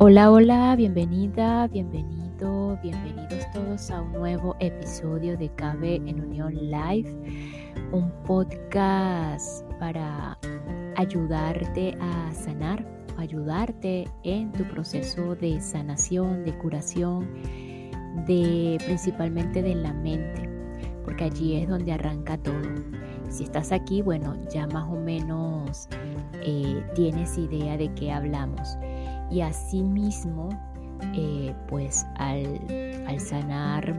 Hola, hola, bienvenida, bienvenido, bienvenidos todos a un nuevo episodio de Cabe en Unión Live, un podcast para ayudarte a sanar, ayudarte en tu proceso de sanación, de curación, de principalmente de la mente, porque allí es donde arranca todo. Si estás aquí, bueno, ya más o menos eh, tienes idea de qué hablamos y asimismo eh, pues al, sanar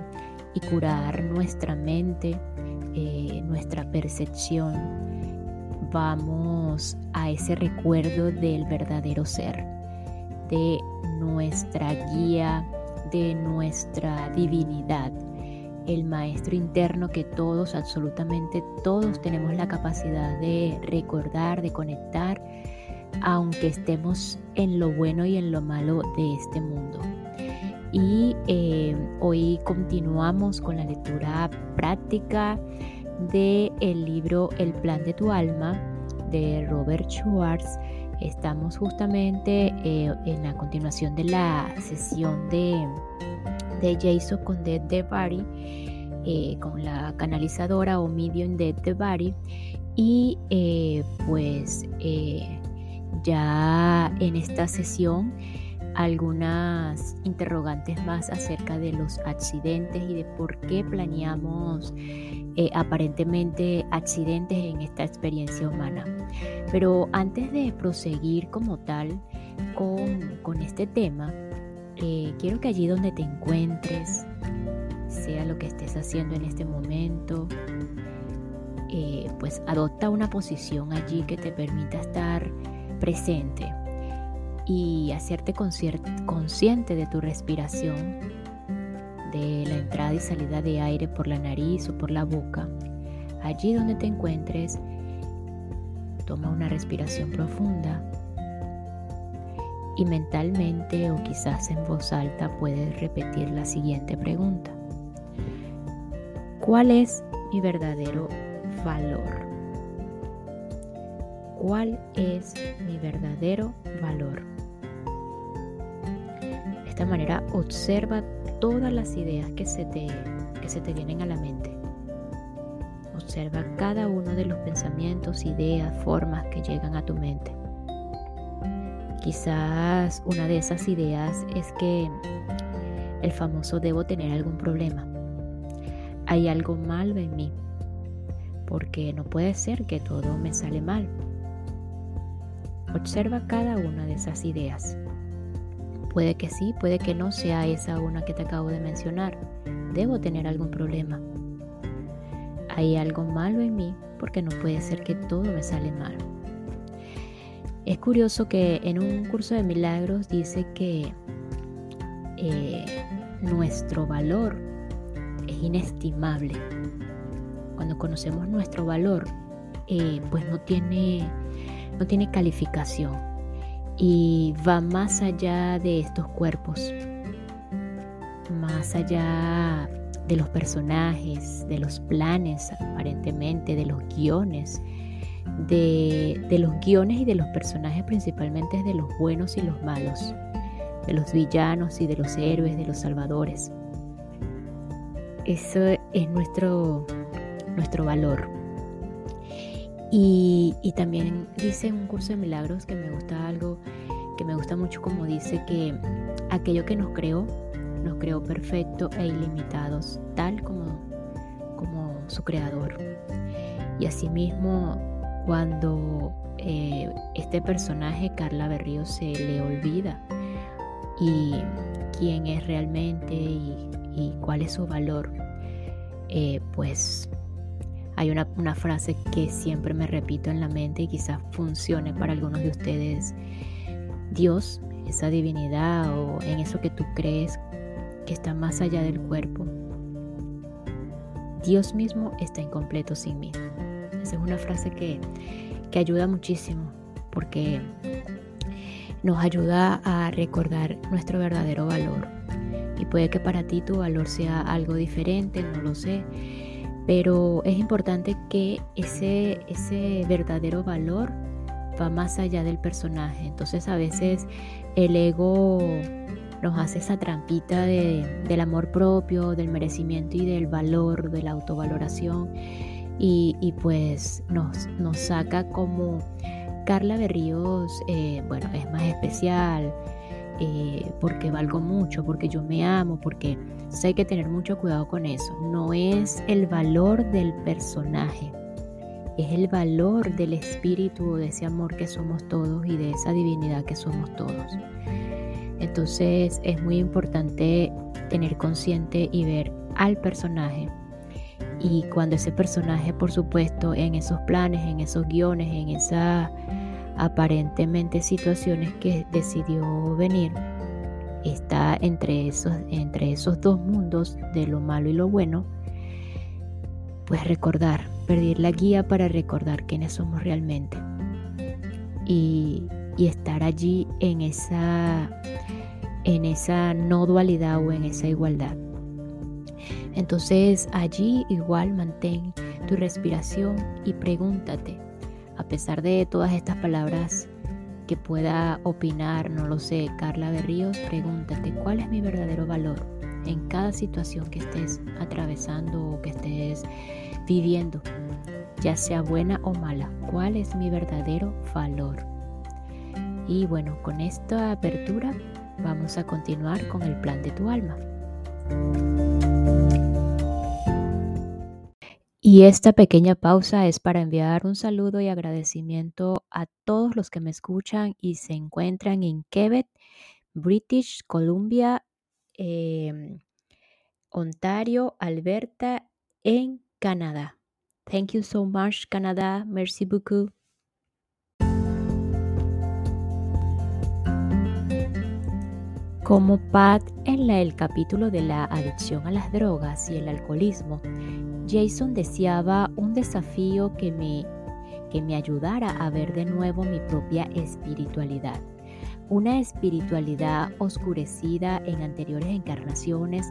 y curar nuestra mente, eh, nuestra percepción, vamos a ese recuerdo del verdadero ser, de nuestra guía, de nuestra divinidad, el maestro interno que todos, absolutamente todos tenemos la capacidad de recordar, de conectar aunque estemos en lo bueno y en lo malo de este mundo. Y eh, hoy continuamos con la lectura práctica del el libro El plan de tu alma de Robert Schwartz. Estamos justamente eh, en la continuación de la sesión de, de Jason con Dead the Body, eh, con la canalizadora o medium Dead the Body. Y pues ya en esta sesión algunas interrogantes más acerca de los accidentes y de por qué planeamos eh, aparentemente accidentes en esta experiencia humana. Pero antes de proseguir como tal con, este tema, eh, quiero que allí donde te encuentres, sea lo que estés haciendo en este momento, eh, pues adopta una posición allí que te permita estar presente y hacerte consciente de tu respiración, de la entrada y salida de aire por la nariz o por la boca. Allí donde te encuentres, toma una respiración profunda y mentalmente o quizás en voz alta puedes repetir la siguiente pregunta. ¿Cuál es mi verdadero valor? Cuál es mi verdadero valor. De esta manera observa todas las ideas que se te, que se te vienen a la mente. Observa cada uno de los pensamientos, ideas, formas que llegan a tu mente. Quizás una de esas ideas es que el famoso debo tener algún problema. Hay algo malo en mí, porque no puede ser que todo me sale mal. Observa cada una de esas ideas. Puede que sí, puede que no sea esa una que te acabo de mencionar. Debo tener algún problema. Hay algo malo en mí porque no puede ser que todo me sale mal. Es curioso que en un curso de milagros dice que eh, nuestro valor es inestimable. Cuando conocemos nuestro valor, eh, pues no tiene no tiene calificación y va más allá de estos cuerpos, más allá de los personajes, de los planes aparentemente, de los guiones, de, los guiones y de los personajes principalmente de los buenos y los malos, de los villanos y de los héroes, de los salvadores. Eso es nuestro, nuestro valor. Y, también dice en un curso de milagros que me gusta algo, que me gusta mucho como dice que aquello que nos creó, nos creó perfecto e ilimitados, tal como, como su creador. Y asimismo, cuando eh, este personaje, Carla Berrío, se le olvida y quién es realmente y, cuál es su valor, eh, pues hay una, frase que siempre me repito en la mente y quizás funcione para algunos de ustedes. Dios, esa divinidad o en eso que tú crees que está más allá del cuerpo. Dios mismo está incompleto sin mí. Esa es una frase que, que ayuda muchísimo porque nos ayuda a recordar nuestro verdadero valor. Y puede que para ti tu valor sea algo diferente, no lo sé pero es importante que ese, ese verdadero valor va más allá del personaje. Entonces a veces el ego nos hace esa trampita del amor propio, del merecimiento y del valor, de la autovaloración. Y, pues nos, nos saca como Carla Berríos, eh, bueno, es más especial eh, porque valgo mucho, porque yo me amo, porque hay que tener mucho cuidado con eso. No es el valor del personaje, es el valor del espíritu, de ese amor que somos todos y de esa divinidad que somos todos. Entonces es muy importante tener consciente y ver al personaje. Y cuando ese personaje, por supuesto, en esos planes, en esos guiones, en esas aparentemente situaciones que decidió venir, está entre esos, entre esos dos mundos de lo malo y lo bueno, pues recordar, perder la guía para recordar quiénes somos realmente y, y estar allí en esa, en esa no dualidad o en esa igualdad. Entonces allí igual mantén tu respiración y pregúntate, a pesar de todas estas palabras que pueda opinar, no lo sé, Carla Berríos, pregúntate cuál es mi verdadero valor en cada situación que estés atravesando o que estés viviendo, ya sea buena o mala, cuál es mi verdadero valor. Y bueno, con esta apertura vamos a continuar con el plan de tu alma. Y esta pequeña pausa es para enviar un saludo y agradecimiento a todos los que me escuchan y se encuentran en Quebec, British Columbia, em, Ontario, Alberta, en Canadá. Thank you so much, Canadá. Merci beaucoup. Como Pat en el capítulo de la adicción a las drogas y el alcoholismo, Jason deseaba un desafío que me, que me ayudara a ver de nuevo mi propia espiritualidad. Una espiritualidad oscurecida en anteriores encarnaciones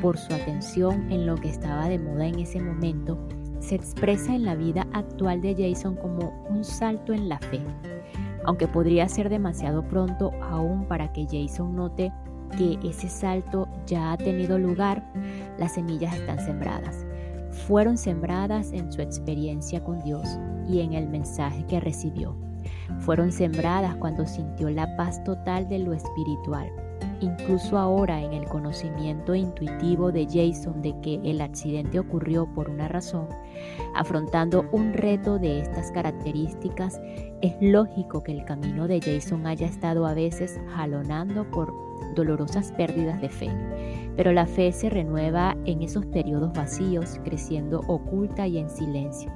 por su atención en lo que estaba de moda en ese momento, se expresa en la vida actual de Jason como un salto en la fe. Aunque podría ser demasiado pronto aún para que Jason note que ese salto ya ha tenido lugar, las semillas están sembradas fueron sembradas en su experiencia con Dios y en el mensaje que recibió. Fueron sembradas cuando sintió la paz total de lo espiritual. Incluso ahora en el conocimiento intuitivo de Jason de que el accidente ocurrió por una razón, afrontando un reto de estas características, es lógico que el camino de Jason haya estado a veces jalonando por dolorosas pérdidas de fe pero la fe se renueva en esos periodos vacíos, creciendo oculta y en silencio,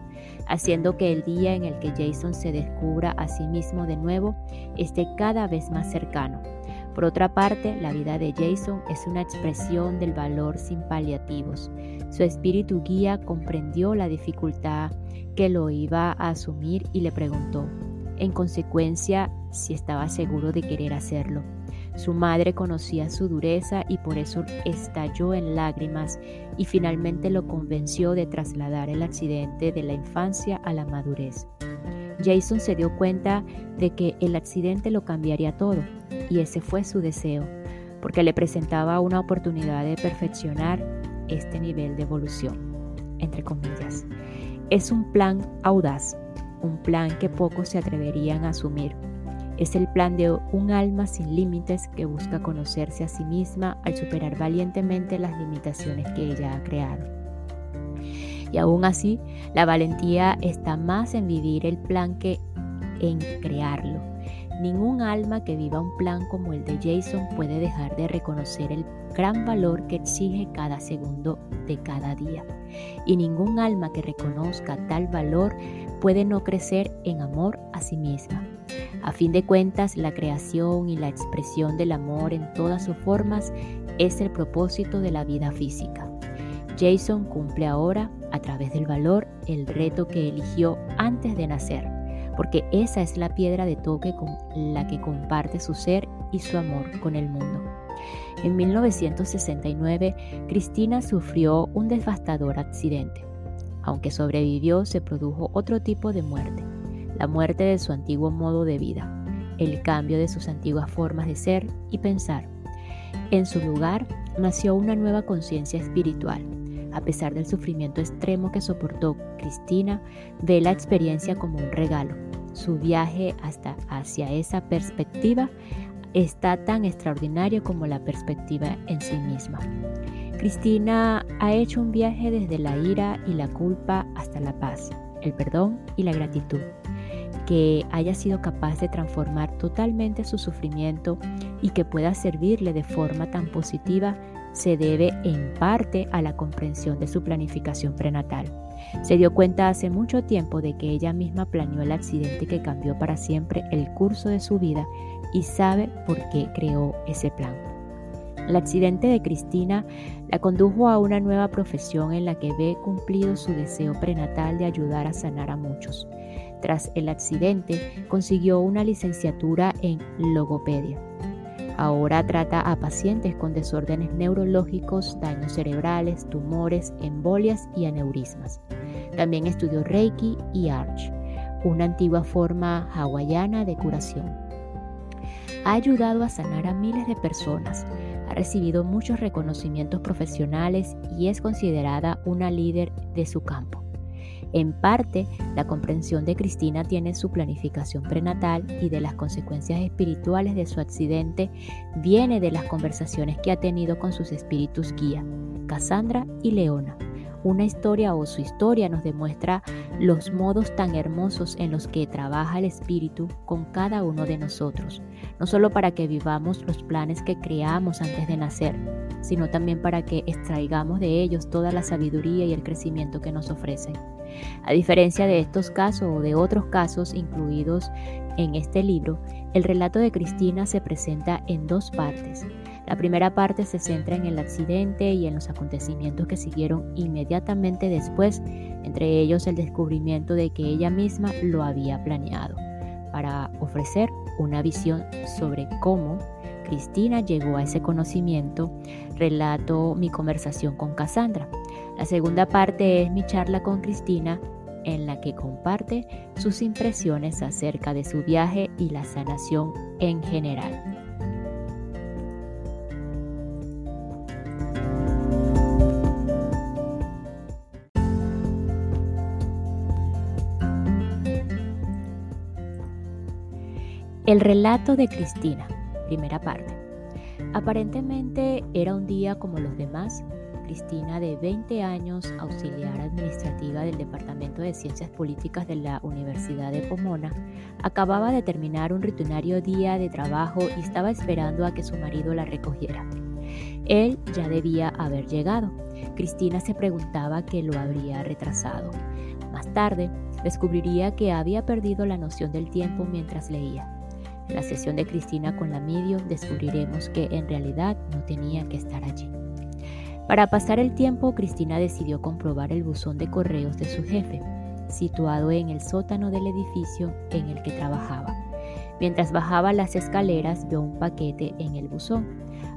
haciendo que el día en el que Jason se descubra a sí mismo de nuevo esté cada vez más cercano. Por otra parte, la vida de Jason es una expresión del valor sin paliativos. Su espíritu guía comprendió la dificultad que lo iba a asumir y le preguntó, en consecuencia, si estaba seguro de querer hacerlo. Su madre conocía su dureza y por eso estalló en lágrimas y finalmente lo convenció de trasladar el accidente de la infancia a la madurez. Jason se dio cuenta de que el accidente lo cambiaría todo y ese fue su deseo, porque le presentaba una oportunidad de perfeccionar este nivel de evolución, entre comillas. Es un plan audaz, un plan que pocos se atreverían a asumir es el plan de un alma sin límites que busca conocerse a sí misma al superar valientemente las limitaciones que ella ha creado. Y aún así, la valentía está más en vivir el plan que en crearlo. Ningún alma que viva un plan como el de Jason puede dejar de reconocer el gran valor que exige cada segundo de cada día. Y ningún alma que reconozca tal valor puede no crecer en amor a sí misma. A fin de cuentas, la creación y la expresión del amor en todas sus formas es el propósito de la vida física. Jason cumple ahora, a través del valor, el reto que eligió antes de nacer, porque esa es la piedra de toque con la que comparte su ser y su amor con el mundo. En 1969, Cristina sufrió un devastador accidente. Aunque sobrevivió, se produjo otro tipo de muerte la muerte de su antiguo modo de vida, el cambio de sus antiguas formas de ser y pensar. En su lugar nació una nueva conciencia espiritual. A pesar del sufrimiento extremo que soportó, Cristina ve la experiencia como un regalo. Su viaje hasta hacia esa perspectiva está tan extraordinario como la perspectiva en sí misma. Cristina ha hecho un viaje desde la ira y la culpa hasta la paz, el perdón y la gratitud. Que haya sido capaz de transformar totalmente su sufrimiento y que pueda servirle de forma tan positiva se debe en parte a la comprensión de su planificación prenatal. Se dio cuenta hace mucho tiempo de que ella misma planeó el accidente que cambió para siempre el curso de su vida y sabe por qué creó ese plan. El accidente de Cristina la condujo a una nueva profesión en la que ve cumplido su deseo prenatal de ayudar a sanar a muchos. Tras el accidente, consiguió una licenciatura en logopedia. Ahora trata a pacientes con desórdenes neurológicos, daños cerebrales, tumores, embolias y aneurismas. También estudió Reiki y Arch, una antigua forma hawaiana de curación ha ayudado a sanar a miles de personas, ha recibido muchos reconocimientos profesionales y es considerada una líder de su campo. En parte, la comprensión de Cristina tiene su planificación prenatal y de las consecuencias espirituales de su accidente viene de las conversaciones que ha tenido con sus espíritus guía, Cassandra y Leona una historia o su historia nos demuestra los modos tan hermosos en los que trabaja el Espíritu con cada uno de nosotros, no solo para que vivamos los planes que creamos antes de nacer, sino también para que extraigamos de ellos toda la sabiduría y el crecimiento que nos ofrecen. A diferencia de estos casos o de otros casos incluidos en este libro, el relato de Cristina se presenta en dos partes. La primera parte se centra en el accidente y en los acontecimientos que siguieron inmediatamente después, entre ellos el descubrimiento de que ella misma lo había planeado, para ofrecer una visión sobre cómo Cristina llegó a ese conocimiento, relato mi conversación con Cassandra. La segunda parte es mi charla con Cristina en la que comparte sus impresiones acerca de su viaje y la sanación en general. El relato de Cristina, primera parte. Aparentemente era un día como los demás. Cristina, de 20 años, auxiliar administrativa del Departamento de Ciencias Políticas de la Universidad de Pomona, acababa de terminar un rutinario día de trabajo y estaba esperando a que su marido la recogiera. Él ya debía haber llegado. Cristina se preguntaba qué lo habría retrasado. Más tarde, descubriría que había perdido la noción del tiempo mientras leía. La sesión de Cristina con la medio descubriremos que en realidad no tenía que estar allí. Para pasar el tiempo, Cristina decidió comprobar el buzón de correos de su jefe, situado en el sótano del edificio en el que trabajaba. Mientras bajaba las escaleras, vio un paquete en el buzón.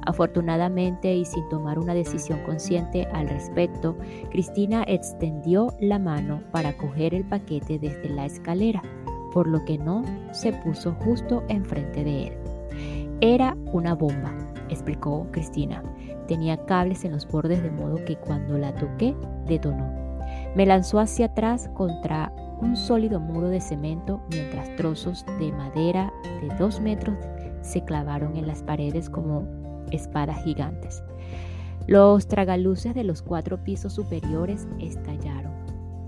Afortunadamente y sin tomar una decisión consciente al respecto, Cristina extendió la mano para coger el paquete desde la escalera por lo que no se puso justo enfrente de él. Era una bomba, explicó Cristina. Tenía cables en los bordes de modo que cuando la toqué, detonó. Me lanzó hacia atrás contra un sólido muro de cemento mientras trozos de madera de dos metros se clavaron en las paredes como espadas gigantes. Los tragaluces de los cuatro pisos superiores estallaron.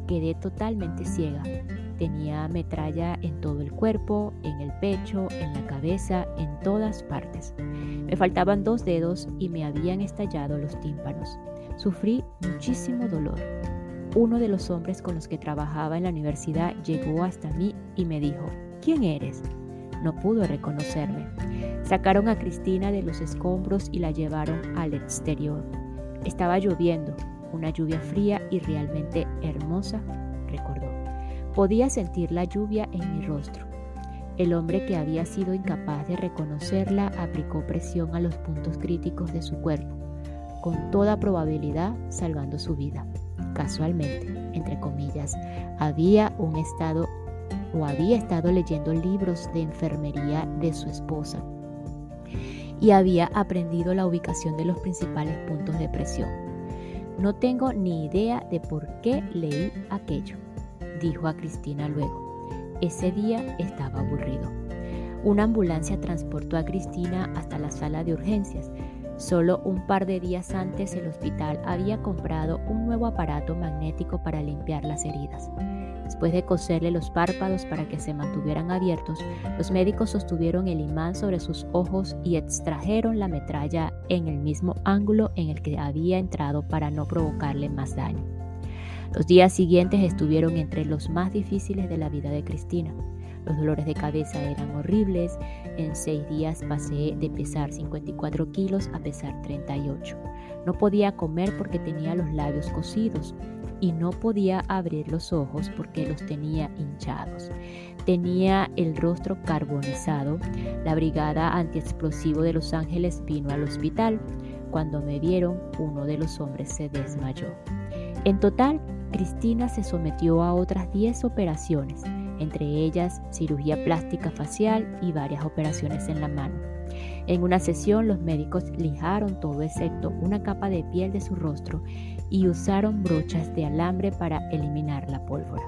Quedé totalmente ciega. Tenía metralla en todo el cuerpo, en el pecho, en la cabeza, en todas partes. Me faltaban dos dedos y me habían estallado los tímpanos. Sufrí muchísimo dolor. Uno de los hombres con los que trabajaba en la universidad llegó hasta mí y me dijo, ¿quién eres? No pudo reconocerme. Sacaron a Cristina de los escombros y la llevaron al exterior. Estaba lloviendo, una lluvia fría y realmente hermosa, recordó. Podía sentir la lluvia en mi rostro. El hombre que había sido incapaz de reconocerla aplicó presión a los puntos críticos de su cuerpo, con toda probabilidad salvando su vida. Casualmente, entre comillas, había un estado o había estado leyendo libros de enfermería de su esposa y había aprendido la ubicación de los principales puntos de presión. No tengo ni idea de por qué leí aquello, dijo a Cristina luego. Ese día estaba aburrido. Una ambulancia transportó a Cristina hasta la sala de urgencias. Solo un par de días antes el hospital había comprado un nuevo aparato magnético para limpiar las heridas. Después de coserle los párpados para que se mantuvieran abiertos, los médicos sostuvieron el imán sobre sus ojos y extrajeron la metralla en el mismo ángulo en el que había entrado para no provocarle más daño. Los días siguientes estuvieron entre los más difíciles de la vida de Cristina. Los dolores de cabeza eran horribles. En seis días pasé de pesar 54 kilos a pesar 38. No podía comer porque tenía los labios cosidos y no podía abrir los ojos porque los tenía hinchados. Tenía el rostro carbonizado. La brigada antiexplosivo de Los Ángeles vino al hospital. Cuando me vieron, uno de los hombres se desmayó. En total, Cristina se sometió a otras 10 operaciones, entre ellas cirugía plástica facial y varias operaciones en la mano. En una sesión los médicos lijaron todo excepto una capa de piel de su rostro y usaron brochas de alambre para eliminar la pólvora.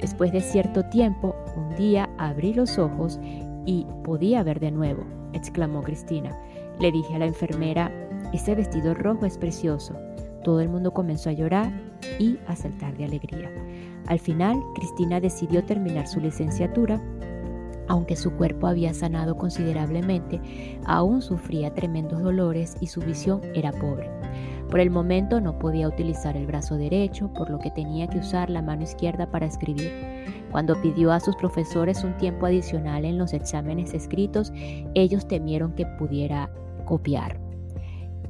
Después de cierto tiempo, un día abrí los ojos y podía ver de nuevo, exclamó Cristina. Le dije a la enfermera, ese vestido rojo es precioso. Todo el mundo comenzó a llorar y a saltar de alegría. Al final, Cristina decidió terminar su licenciatura aunque su cuerpo había sanado considerablemente, aún sufría tremendos dolores y su visión era pobre. Por el momento no podía utilizar el brazo derecho, por lo que tenía que usar la mano izquierda para escribir. Cuando pidió a sus profesores un tiempo adicional en los exámenes escritos, ellos temieron que pudiera copiar.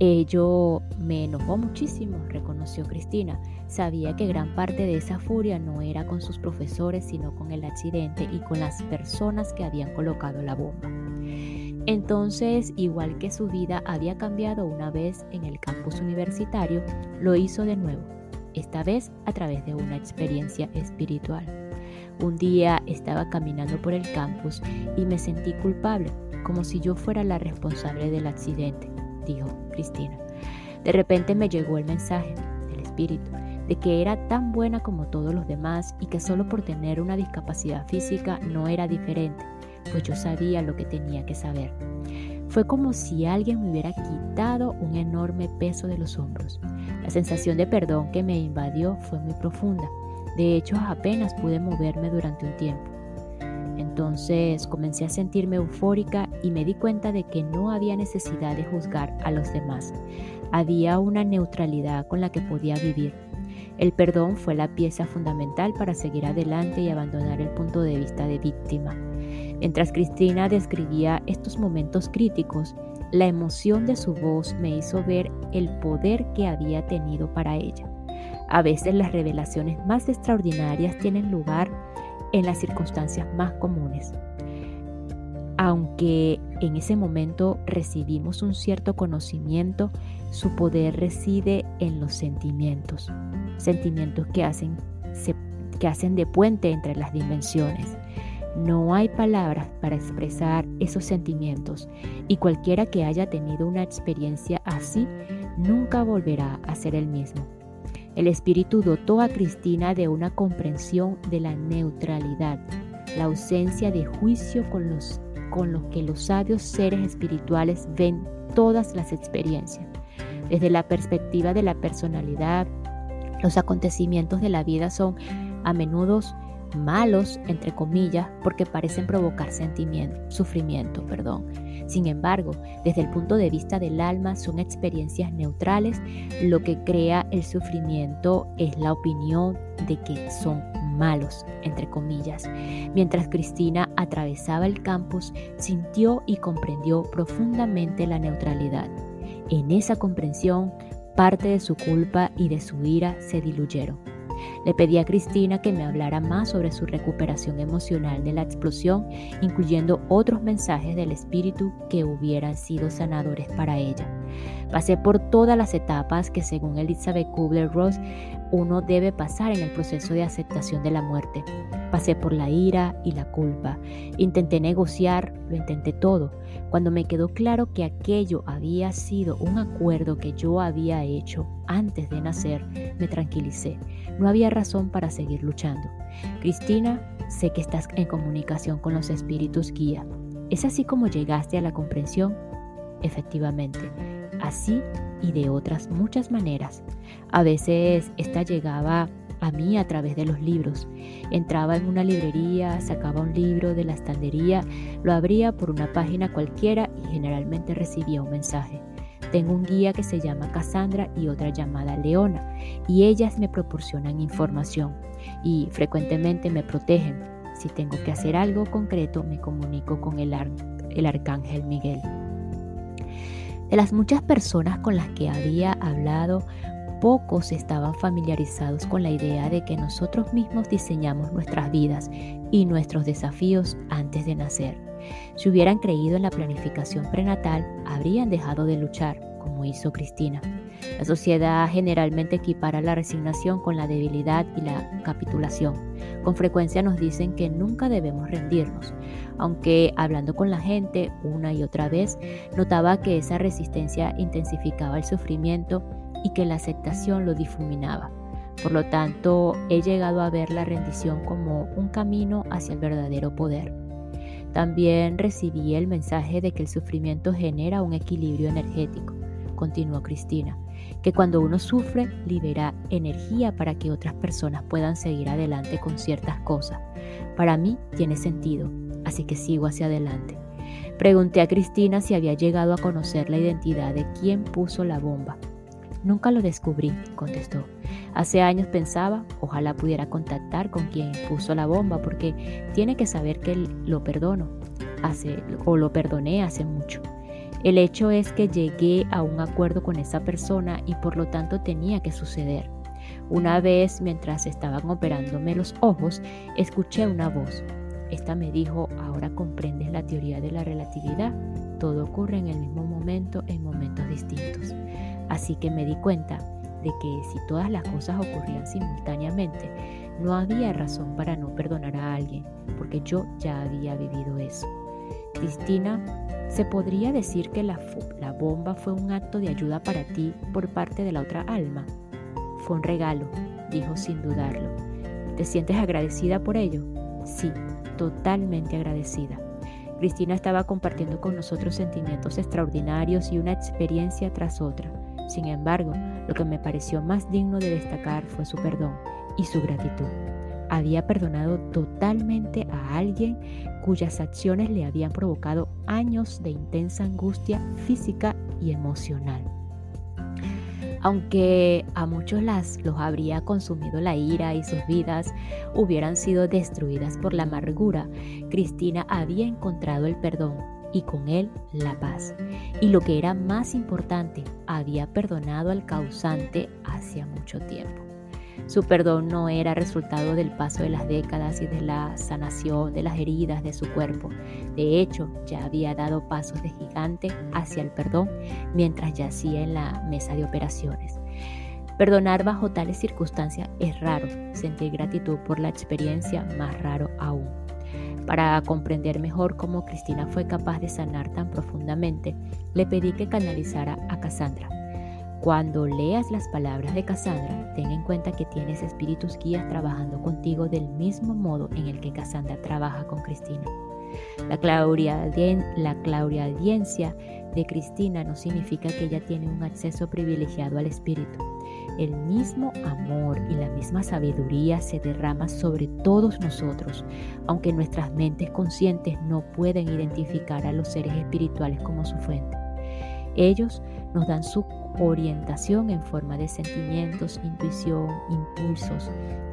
Ello me enojó muchísimo, reconoció Cristina. Sabía que gran parte de esa furia no era con sus profesores, sino con el accidente y con las personas que habían colocado la bomba. Entonces, igual que su vida había cambiado una vez en el campus universitario, lo hizo de nuevo, esta vez a través de una experiencia espiritual. Un día estaba caminando por el campus y me sentí culpable, como si yo fuera la responsable del accidente, dijo Cristina. De repente me llegó el mensaje del espíritu de que era tan buena como todos los demás y que solo por tener una discapacidad física no era diferente, pues yo sabía lo que tenía que saber. Fue como si alguien me hubiera quitado un enorme peso de los hombros. La sensación de perdón que me invadió fue muy profunda. De hecho, apenas pude moverme durante un tiempo. Entonces comencé a sentirme eufórica y me di cuenta de que no había necesidad de juzgar a los demás. Había una neutralidad con la que podía vivir el perdón fue la pieza fundamental para seguir adelante y abandonar el punto de vista de víctima. Mientras Cristina describía estos momentos críticos, la emoción de su voz me hizo ver el poder que había tenido para ella. A veces las revelaciones más extraordinarias tienen lugar en las circunstancias más comunes. Aunque en ese momento recibimos un cierto conocimiento, su poder reside en los sentimientos sentimientos que hacen, que hacen de puente entre las dimensiones. No hay palabras para expresar esos sentimientos y cualquiera que haya tenido una experiencia así nunca volverá a ser el mismo. El Espíritu dotó a Cristina de una comprensión de la neutralidad, la ausencia de juicio con los, con los que los sabios seres espirituales ven todas las experiencias, desde la perspectiva de la personalidad, los acontecimientos de la vida son a menudo malos, entre comillas, porque parecen provocar sentimiento, sufrimiento, perdón. Sin embargo, desde el punto de vista del alma son experiencias neutrales, lo que crea el sufrimiento es la opinión de que son malos, entre comillas. Mientras Cristina atravesaba el campus, sintió y comprendió profundamente la neutralidad. En esa comprensión, Parte de su culpa y de su ira se diluyeron. Le pedí a Cristina que me hablara más sobre su recuperación emocional de la explosión, incluyendo otros mensajes del espíritu que hubieran sido sanadores para ella. Pasé por todas las etapas que según Elizabeth Kubler-Ross uno debe pasar en el proceso de aceptación de la muerte. Pasé por la ira y la culpa. Intenté negociar, lo intenté todo. Cuando me quedó claro que aquello había sido un acuerdo que yo había hecho antes de nacer, me tranquilicé. No había razón para seguir luchando. Cristina, sé que estás en comunicación con los espíritus guía. ¿Es así como llegaste a la comprensión? Efectivamente así y de otras muchas maneras. A veces esta llegaba a mí a través de los libros. Entraba en una librería, sacaba un libro de la estandería, lo abría por una página cualquiera y generalmente recibía un mensaje. Tengo un guía que se llama Cassandra y otra llamada Leona, y ellas me proporcionan información y frecuentemente me protegen. Si tengo que hacer algo concreto, me comunico con el, el arcángel Miguel. De las muchas personas con las que había hablado, pocos estaban familiarizados con la idea de que nosotros mismos diseñamos nuestras vidas y nuestros desafíos antes de nacer. Si hubieran creído en la planificación prenatal, habrían dejado de luchar, como hizo Cristina. La sociedad generalmente equipara la resignación con la debilidad y la capitulación. Con frecuencia nos dicen que nunca debemos rendirnos, aunque hablando con la gente una y otra vez, notaba que esa resistencia intensificaba el sufrimiento y que la aceptación lo difuminaba. Por lo tanto, he llegado a ver la rendición como un camino hacia el verdadero poder. También recibí el mensaje de que el sufrimiento genera un equilibrio energético, continuó Cristina, que cuando uno sufre libera energía para que otras personas puedan seguir adelante con ciertas cosas. Para mí tiene sentido, así que sigo hacia adelante. Pregunté a Cristina si había llegado a conocer la identidad de quien puso la bomba. Nunca lo descubrí, contestó. Hace años pensaba, ojalá pudiera contactar con quien puso la bomba, porque tiene que saber que lo perdono, hace, o lo perdoné hace mucho. El hecho es que llegué a un acuerdo con esa persona y por lo tanto tenía que suceder. Una vez, mientras estaban operándome los ojos, escuché una voz. Esta me dijo, ahora comprendes la teoría de la relatividad. Todo ocurre en el mismo momento en momentos distintos. Así que me di cuenta de que si todas las cosas ocurrían simultáneamente, no había razón para no perdonar a alguien, porque yo ya había vivido eso. Cristina, ¿se podría decir que la, bomba fue un acto de ayuda para ti por parte de la otra alma? Fue un regalo, dijo sin dudarlo. ¿Te sientes agradecida por ello? Sí, totalmente agradecida. Cristina estaba compartiendo con nosotros sentimientos extraordinarios y una experiencia tras otra. Sin embargo, lo que me pareció más digno de destacar fue su perdón y su gratitud. Había perdonado totalmente a alguien cuyas acciones le habían provocado años de intensa angustia física y emocional. Aunque a muchos las, los habría consumido la ira y sus vidas hubieran sido destruidas por la amargura, Cristina había encontrado el perdón y con él la paz. Y lo que era más importante, había perdonado al causante hacía mucho tiempo. Su perdón no era resultado del paso de las décadas y de la sanación de las heridas de su cuerpo. De hecho, ya había dado pasos de gigante hacia el perdón mientras yacía en la mesa de operaciones. Perdonar bajo tales circunstancias es raro, sentir gratitud por la experiencia más raro aún. Para comprender mejor cómo Cristina fue capaz de sanar tan profundamente, le pedí que canalizara a Cassandra cuando leas las palabras de Cassandra, ten en cuenta que tienes espíritus guías trabajando contigo del mismo modo en el que Cassandra trabaja con Cristina. La claudiaudiencia de Cristina no significa que ella tiene un acceso privilegiado al espíritu. El mismo amor y la misma sabiduría se derrama sobre todos nosotros, aunque nuestras mentes conscientes no pueden identificar a los seres espirituales como su fuente. Ellos nos dan su orientación en forma de sentimientos, intuición, impulsos,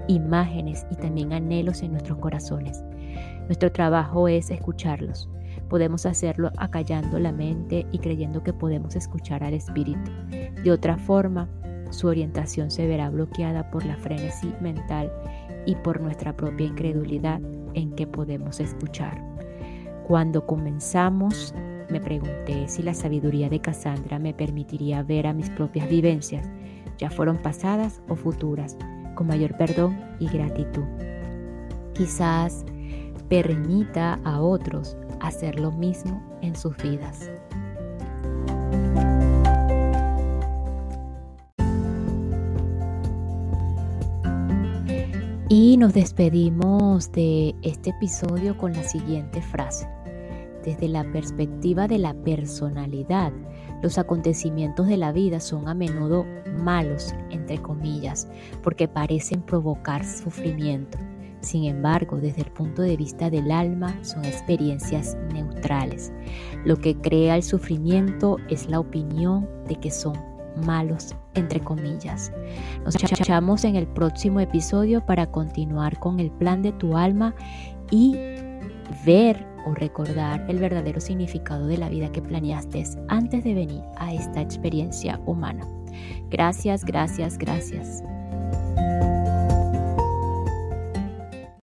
imágenes y también anhelos en nuestros corazones. Nuestro trabajo es escucharlos. Podemos hacerlo acallando la mente y creyendo que podemos escuchar al espíritu. De otra forma, su orientación se verá bloqueada por la frenesí mental y por nuestra propia incredulidad en que podemos escuchar. Cuando comenzamos, me pregunté si la sabiduría de Cassandra me permitiría ver a mis propias vivencias, ya fueron pasadas o futuras, con mayor perdón y gratitud. Quizás permita a otros hacer lo mismo en sus vidas. Y nos despedimos de este episodio con la siguiente frase. Desde la perspectiva de la personalidad, los acontecimientos de la vida son a menudo malos, entre comillas, porque parecen provocar sufrimiento. Sin embargo, desde el punto de vista del alma, son experiencias neutrales. Lo que crea el sufrimiento es la opinión de que son malos, entre comillas. Nos echamos en el próximo episodio para continuar con el plan de tu alma y ver o recordar el verdadero significado de la vida que planeaste antes de venir a esta experiencia humana. Gracias, gracias, gracias.